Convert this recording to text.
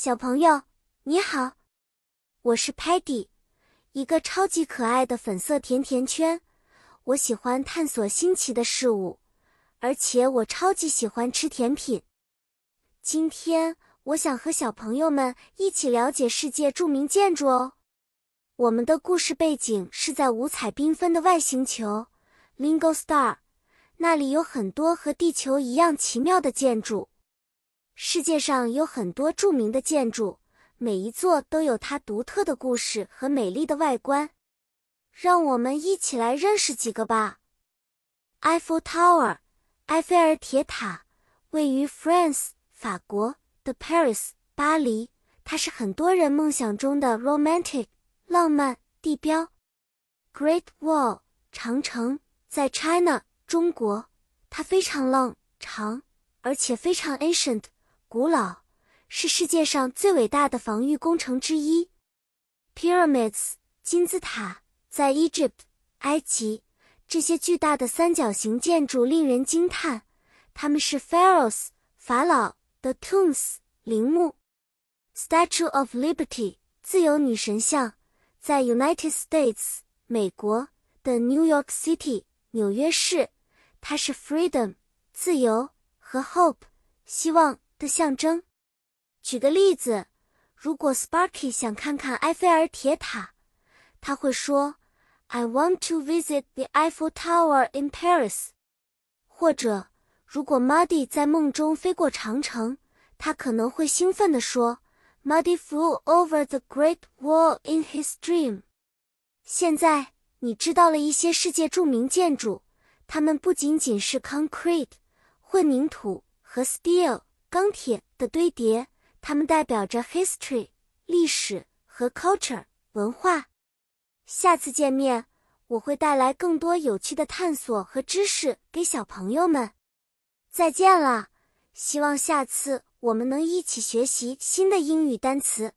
小朋友，你好，我是 Patty，一个超级可爱的粉色甜甜圈。我喜欢探索新奇的事物，而且我超级喜欢吃甜品。今天我想和小朋友们一起了解世界著名建筑哦。我们的故事背景是在五彩缤纷的外星球 Lingo Star，那里有很多和地球一样奇妙的建筑。世界上有很多著名的建筑，每一座都有它独特的故事和美丽的外观。让我们一起来认识几个吧。Eiffel Tower，埃菲尔铁塔，位于 France 法国的 Paris 巴黎，它是很多人梦想中的 romantic 浪漫地标。Great Wall 长城在 China 中国，它非常浪长，而且非常 ancient。古老是世界上最伟大的防御工程之一。Pyramids 金字塔在 Egypt 埃及，这些巨大的三角形建筑令人惊叹。它们是 Pharaohs 法老的 tombs 陵墓。Statue of Liberty 自由女神像在 United States 美国的 New York City 纽约市，它是 freedom 自由和 hope 希望。的象征。举个例子，如果 Sparky 想看看埃菲尔铁塔，他会说：“I want to visit the Eiffel Tower in Paris。”或者，如果 Muddy 在梦中飞过长城，他可能会兴奋地说：“Muddy flew over the Great Wall in his dream。”现在你知道了一些世界著名建筑，它们不仅仅是 concrete 混凝土和 steel。钢铁的堆叠，它们代表着 history 历史和 culture 文化。下次见面，我会带来更多有趣的探索和知识给小朋友们。再见了，希望下次我们能一起学习新的英语单词。